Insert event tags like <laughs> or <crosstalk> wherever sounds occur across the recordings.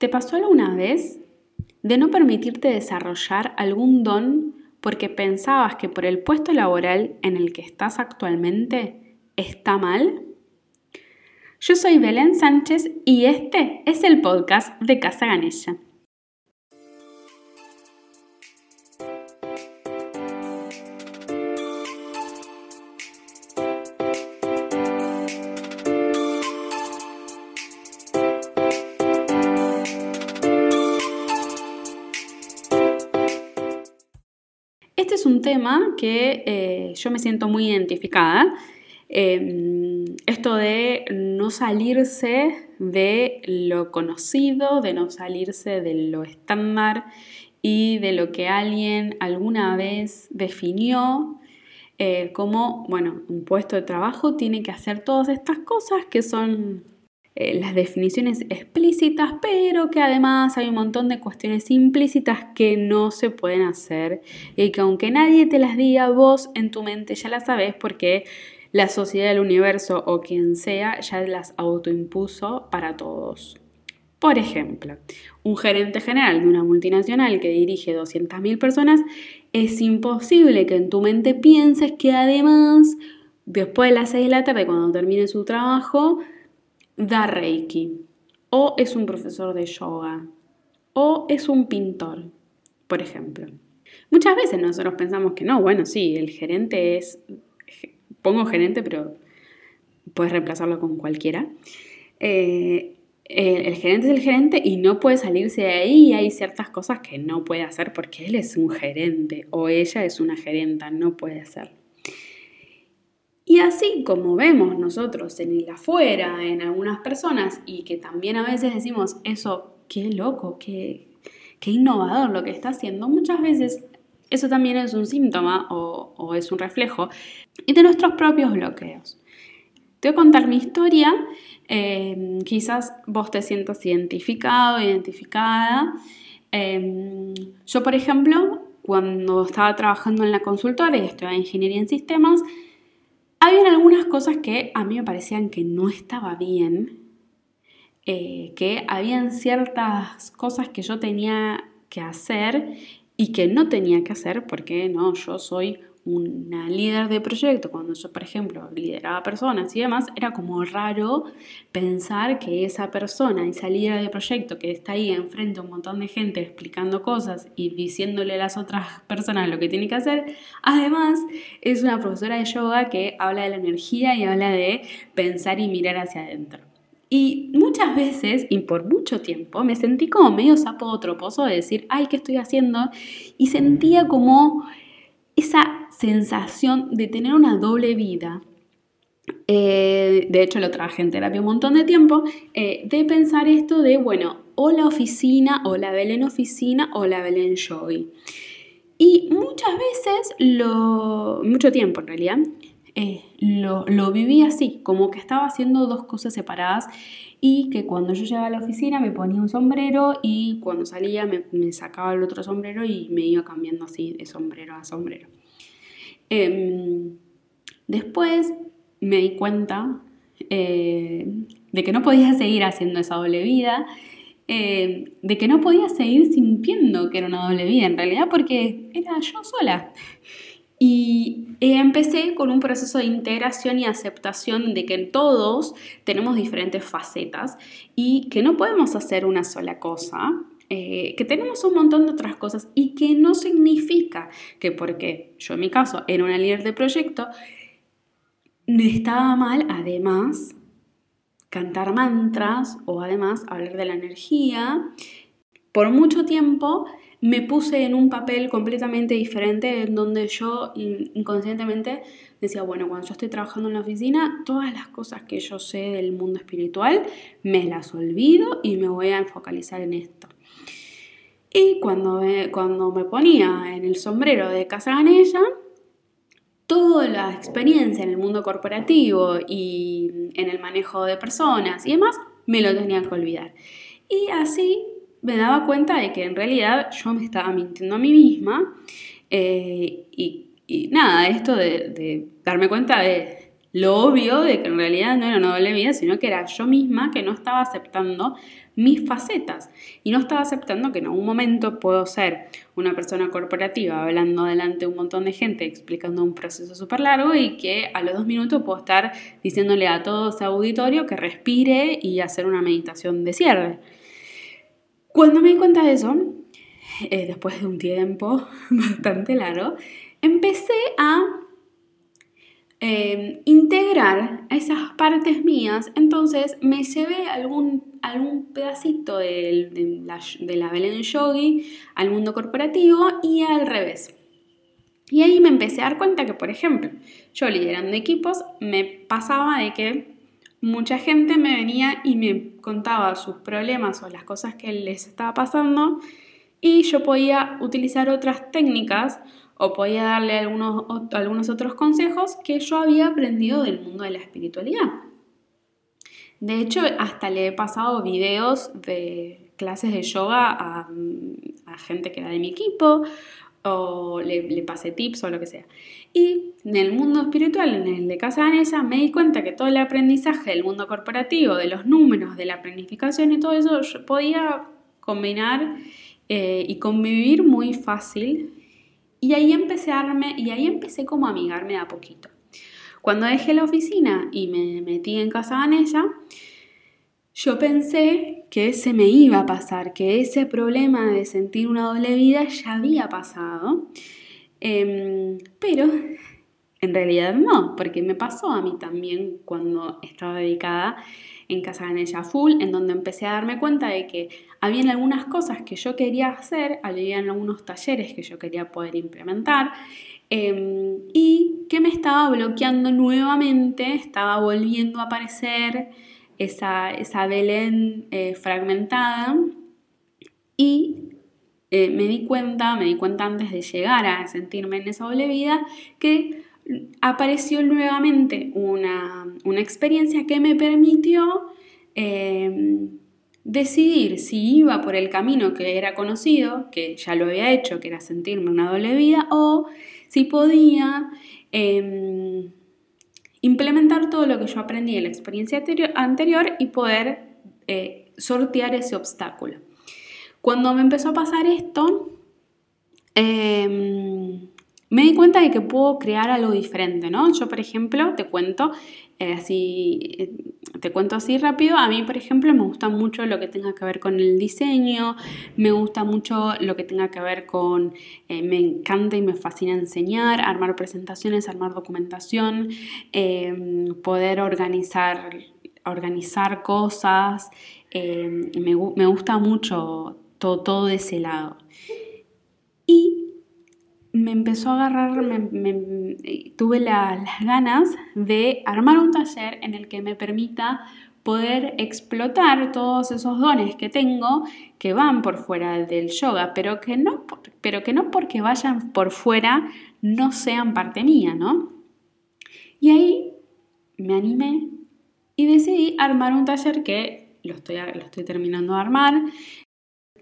¿Te pasó alguna vez de no permitirte desarrollar algún don porque pensabas que por el puesto laboral en el que estás actualmente está mal? Yo soy Belén Sánchez y este es el podcast de Casa Ganella. Un tema que eh, yo me siento muy identificada. Em, esto de no salirse de lo conocido, de no salirse de lo estándar y de lo que alguien alguna vez definió eh, como, bueno, un puesto de trabajo tiene que hacer todas estas cosas que son eh, las definiciones explícitas, pero que además hay un montón de cuestiones implícitas que no se pueden hacer y que aunque nadie te las diga, vos en tu mente ya las sabes porque la sociedad del universo o quien sea ya las autoimpuso para todos. Por ejemplo, un gerente general de una multinacional que dirige 200.000 personas, es imposible que en tu mente pienses que además, después de las 6 de la tarde, cuando termine su trabajo, da Reiki, o es un profesor de yoga, o es un pintor, por ejemplo. Muchas veces nosotros pensamos que no, bueno, sí, el gerente es, pongo gerente, pero puedes reemplazarlo con cualquiera. Eh, el, gerente es el gerente y no puede salirse de ahí y hay ciertas cosas que no puede hacer porque él es un gerente o ella es una gerenta, no puede hacerlo. Y así como vemos nosotros en el afuera, en algunas personas, y que también a veces decimos, eso, qué loco, qué, qué innovador lo que está haciendo, muchas veces eso también es un síntoma o, es un reflejo de nuestros propios bloqueos. Te voy a contar mi historia, eh, quizás vos te sientas identificado, identificada. Eh, yo, por ejemplo, cuando estaba trabajando en la consultora y estudiaba ingeniería en sistemas, habían algunas cosas que a mí me parecían que no estaba bien, eh, que habían ciertas cosas que yo tenía que hacer y que no tenía que hacer porque no, yo soy una líder de proyecto, cuando yo, por ejemplo, lideraba personas y demás, era como raro pensar que esa persona, esa líder de proyecto que está ahí enfrente a un montón de gente explicando cosas y diciéndole a las otras personas lo que tiene que hacer, además es una profesora de yoga que habla de la energía y habla de pensar y mirar hacia adentro. Y muchas veces, y por mucho tiempo, me sentí como medio sapo de decir, ay, ¿qué estoy haciendo? Y sentía como esa sensación de tener una doble vida, eh, de hecho lo traje en terapia un montón de tiempo, eh, de pensar esto de, bueno, o la oficina, o la Belén oficina, o la Belén Yogi. Y muchas veces, lo, mucho tiempo en realidad, eh, lo, lo, viví así, como que estaba haciendo dos cosas separadas y que cuando yo llegaba a la oficina me ponía un sombrero y cuando salía me, me sacaba el otro sombrero y me iba cambiando así de sombrero a sombrero. Em, después me di cuenta eh, de que no podía seguir haciendo esa doble vida, eh, de que no podía seguir sintiendo que era una doble vida en realidad porque era yo sola. Y empecé con un proceso de integración y aceptación de que todos tenemos diferentes facetas y que no podemos hacer una sola cosa, eh, que tenemos un montón de otras cosas y que no significa que porque yo en mi caso era una líder de proyecto, estaba mal además cantar mantras o además hablar de la energía. Por mucho tiempo me puse en un papel completamente diferente en donde yo inconscientemente decía, bueno, cuando yo estoy trabajando en la oficina, todas las cosas que yo sé del mundo espiritual me las olvido y me voy a focalizar en esto. Y cuando me, cuando me ponía en el sombrero de Casa Ganella, toda la experiencia en el mundo corporativo y en el manejo de personas y demás, me lo tenía que olvidar. Y así me daba cuenta de que en realidad yo me estaba mintiendo a mí misma eh, y, nada, esto de, de, darme cuenta de lo obvio de que en realidad no era una doble vida, sino que era yo misma que no estaba aceptando mis facetas y no estaba aceptando que en algún momento puedo ser una persona corporativa hablando delante de un montón de gente explicando un proceso súper largo y que a los dos minutos puedo estar diciéndole a todo ese auditorio que respire y hacer una meditación de cierre. Cuando me di cuenta de eso, eh, después de un tiempo <laughs> bastante largo, empecé a eh, integrar esas partes mías, entonces me llevé algún, algún pedacito de, la, de la Belén Yogi al mundo corporativo y al revés. Y ahí me empecé a dar cuenta que, por ejemplo, yo liderando equipos, me pasaba de que mucha gente me venía y me contaba sus problemas o las cosas que les estaba pasando y yo podía utilizar otras técnicas o podía darle algunos, algunos otros consejos que yo había aprendido del mundo de la espiritualidad. De hecho, hasta le he pasado videos de clases de yoga a, gente que era de mi equipo, o le, pasé tips o lo que sea. Y en el mundo espiritual, en el de Casa Vanessa, me di cuenta que todo el aprendizaje del mundo corporativo, de los números, de la planificación y todo eso, yo podía combinar eh, y convivir muy fácil. Y ahí empecé a y ahí empecé como a amigarme a poquito. Cuando dejé la oficina y me metí en casa Vanessa, yo pensé que se me iba a pasar, que ese problema de sentir una doble vida ya había pasado. Em, pero en realidad no, porque me pasó a mí también cuando estaba dedicada en Casa Ganella Full, en donde empecé a darme cuenta de que habían algunas cosas que yo quería hacer, habían algunos talleres que yo quería poder implementar em, y que me estaba bloqueando nuevamente, estaba volviendo a aparecer esa, esa Belén eh, fragmentada y eh, me di cuenta, me di cuenta antes de llegar a sentirme en esa doble vida, que apareció nuevamente una, experiencia que me permitió em, decidir si iba por el camino que era conocido, que ya lo había hecho, que era sentirme una doble vida, o si podía em, implementar todo lo que yo aprendí en la experiencia anterior y poder eh, sortear ese obstáculo. Cuando me empezó a pasar esto, em, me di cuenta de que puedo crear algo diferente, ¿no? Yo, por ejemplo, te cuento eh, así, eh, te cuento así rápido. A mí, por ejemplo, me gusta mucho lo que tenga que ver con el diseño, me gusta mucho lo que tenga que ver con, eh, me encanta y me fascina enseñar, armar presentaciones, armar documentación, em, poder organizar, organizar cosas. Em, me, gusta mucho todo, todo ese lado. Me empezó a agarrar, me, tuve las ganas de armar un taller en el que me permita poder explotar todos esos dones que tengo que van por fuera del yoga, pero que no, pero que no porque vayan por fuera no sean parte mía, ¿no? Y ahí me animé y decidí armar un taller que lo estoy, lo estoy terminando de armar.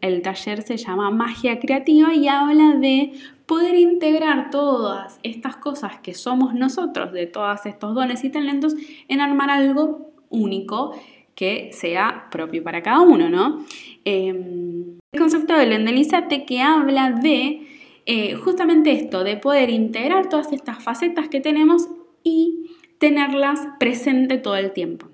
El taller se llama Magia Creativa y habla de poder integrar todas estas cosas que somos nosotros, de todos estos dones y talentos, en armar algo único que sea propio para cada uno, ¿no? Em, el concepto de Lendelizate que habla de eh, justamente esto, de poder integrar todas estas facetas que tenemos y tenerlas presente todo el tiempo.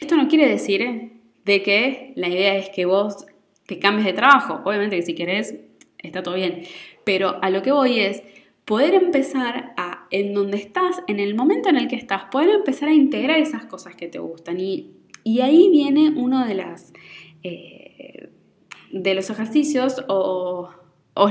Esto no quiere decir eh, de que la idea es que vos te cambies de trabajo. Obviamente que si querés, está todo bien. Pero a lo que voy es poder empezar a, en donde estás, en el momento en el que estás, poder empezar a integrar esas cosas que te gustan. Y, ahí viene uno de las... Eh, de los ejercicios o,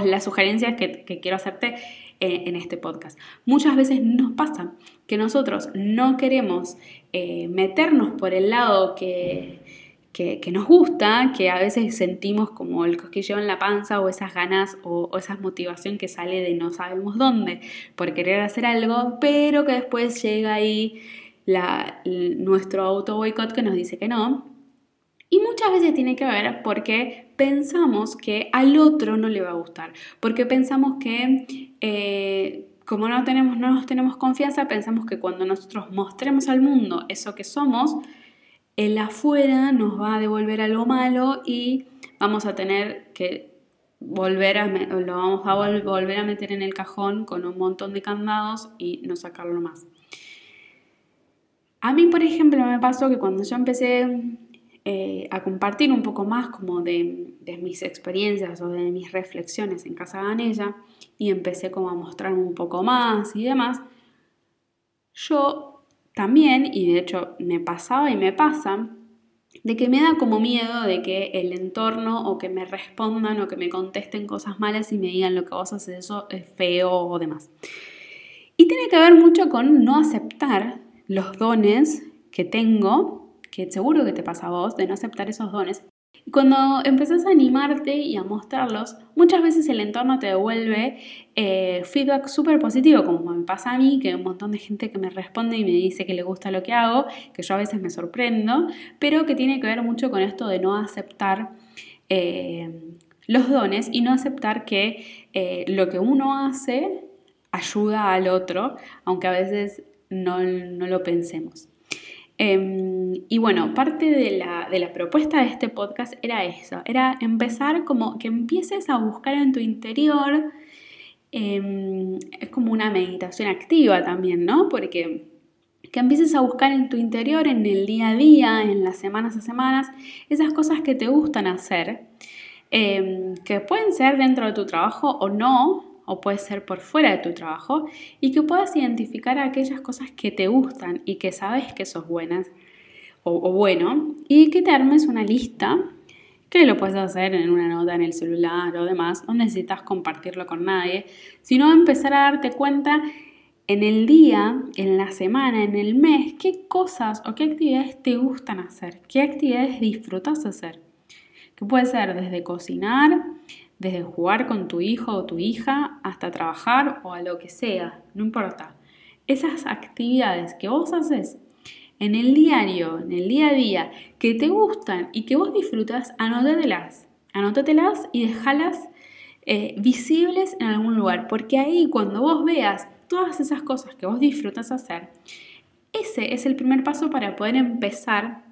las sugerencias que, quiero hacerte eh, en este podcast. Muchas veces nos pasa que nosotros no queremos eh, meternos por el lado que, que, nos gusta, que a veces sentimos como el cosquilleo en la panza o esas ganas o, esa motivación que sale de no sabemos dónde por querer hacer algo, pero que después llega ahí nuestro auto boicot que nos dice que no. Y muchas veces tiene que ver porque pensamos que al otro no le va a gustar, porque pensamos que eh, como no, tenemos, no nos tenemos confianza, pensamos que cuando nosotros mostremos al mundo eso que somos, el afuera nos va a devolver algo malo y vamos a tener que volver a, lo vamos a volver a meter en el cajón con un montón de candados y no sacarlo más. A mí, por ejemplo, me pasó que cuando yo empecé eh, a compartir un poco más como de, mis experiencias o de mis reflexiones en Casa Ganella y empecé como a mostrarme un poco más y demás, yo también, y de hecho me pasaba y me pasa, de que me da como miedo de que el entorno o que me respondan o que me contesten cosas malas y me digan lo que vos haces eso es feo o demás. Y tiene que ver mucho con no aceptar los dones que tengo, que seguro que te pasa a vos, de no aceptar esos dones y cuando empezás a animarte y a mostrarlos, muchas veces el entorno te devuelve eh, feedback súper positivo, como me pasa a mí, que hay un montón de gente que me responde y me dice que le gusta lo que hago, que yo a veces me sorprendo, pero que tiene que ver mucho con esto de no aceptar eh, los dones y no aceptar que eh, lo que uno hace ayuda al otro, aunque a veces no, no lo pensemos. Em, y bueno, parte de la, propuesta de este podcast era eso, era empezar como que empieces a buscar en tu interior, em, es como una meditación activa también, ¿no? Porque que empieces a buscar en tu interior, en el día a día, en las semanas a semanas, esas cosas que te gustan hacer, em, que pueden ser dentro de tu trabajo o no, o puede ser por fuera de tu trabajo y que puedas identificar aquellas cosas que te gustan y que sabes que sos buenas o, bueno y que te armes una lista que lo puedes hacer en una nota en el celular o demás, no necesitas compartirlo con nadie, sino empezar a darte cuenta en el día, en la semana, en el mes, qué cosas o qué actividades te gustan hacer, qué actividades disfrutas hacer. Que puede ser desde cocinar, desde jugar con tu hijo o tu hija hasta trabajar o a lo que sea, no importa. Esas actividades que vos haces en el diario, en el día a día, que te gustan y que vos disfrutas, anótatelas. Anótatelas y déjalas eh, visibles en algún lugar, porque ahí cuando vos veas todas esas cosas que vos disfrutas hacer, ese es el primer paso para poder empezar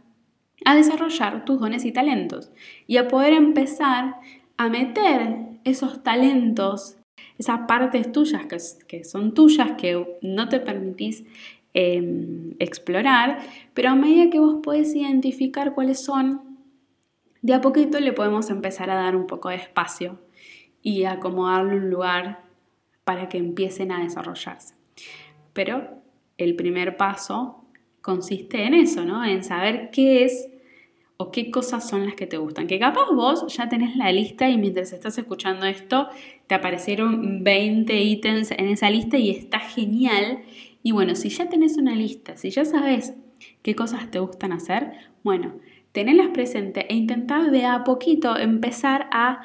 a desarrollar tus dones y talentos y a poder empezar a meter esos talentos, esas partes tuyas que, son tuyas, que no te permitís em, explorar, pero a medida que vos podés identificar cuáles son, de a poquito le podemos empezar a dar un poco de espacio y acomodarle un lugar para que empiecen a desarrollarse. Pero el primer paso consiste en eso, ¿no? En saber qué es o qué cosas son las que te gustan. Que capaz vos ya tenés la lista y mientras estás escuchando esto te aparecieron 20 ítems en esa lista y está genial. Y bueno, si ya tenés una lista, si ya sabes qué cosas te gustan hacer, bueno, tenerlas presente e intentar de a poquito empezar a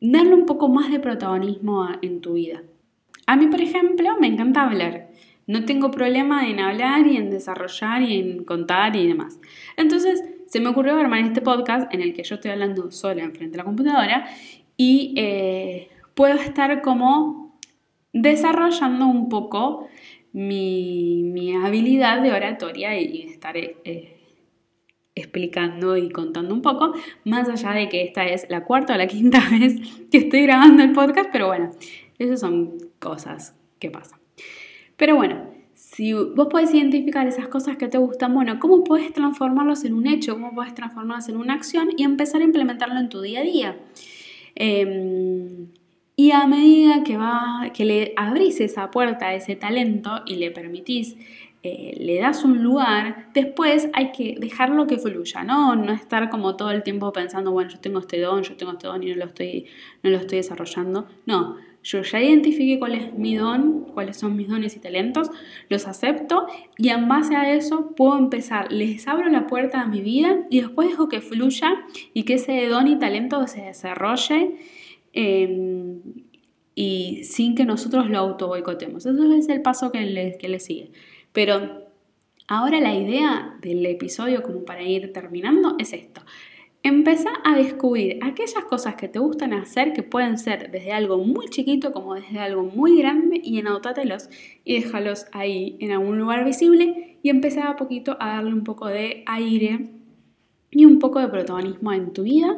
darle un poco más de protagonismo en tu vida. A mí, por ejemplo, me encanta hablar. No tengo problema en hablar y en desarrollar y en contar y demás. Entonces, se me ocurrió armar este podcast en el que yo estoy hablando sola enfrente de la computadora y eh, puedo estar como desarrollando un poco mi, habilidad de oratoria y, estar eh, explicando y contando un poco, más allá de que esta es la cuarta o la quinta <laughs> vez que estoy grabando el podcast, pero bueno, esas son cosas que pasan. Pero bueno, si vos podés identificar esas cosas que te gustan, bueno, ¿cómo puedes transformarlos en un hecho? ¿Cómo puedes transformarlos en una acción y empezar a implementarlo en tu día a día? Em, y a medida que, va, que le abrís esa puerta a ese talento y le permitís, eh, le das un lugar, después hay que dejarlo que fluya, ¿no? No estar como todo el tiempo pensando, bueno, yo tengo este don, yo tengo este don y no lo estoy, no lo estoy desarrollando. No, yo ya identifiqué cuál es mi don, cuáles son mis dones y talentos, los acepto y en base a eso puedo empezar, les abro la puerta a mi vida y después dejo que fluya y que ese don y talento se desarrolle em, y sin que nosotros lo auto boicotemos. Eso es el paso que le, que le sigue. Pero ahora la idea del episodio como para ir terminando es esto Empezá a descubrir aquellas cosas que te gustan hacer, que pueden ser desde algo muy chiquito como desde algo muy grande, y anótatelos y déjalos ahí en algún lugar visible y empezá a poquito a darle un poco de aire y un poco de protagonismo en tu vida.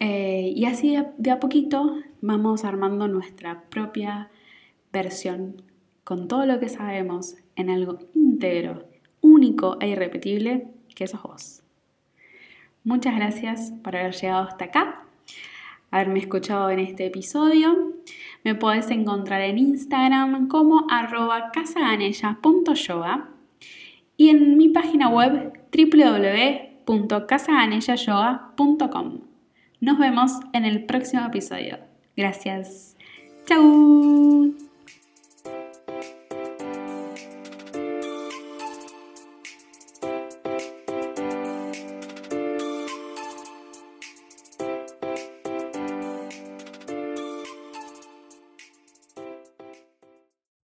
Eh, y así de a poquito vamos armando nuestra propia versión con todo lo que sabemos en algo íntegro, único e irrepetible que sos vos. Muchas gracias por haber llegado hasta acá, haberme escuchado en este episodio. Me podés encontrar en Instagram como arroba casaganella.yoga y en mi página web www.casaganellayoga.com. Nos vemos en el próximo episodio. Gracias. Chau.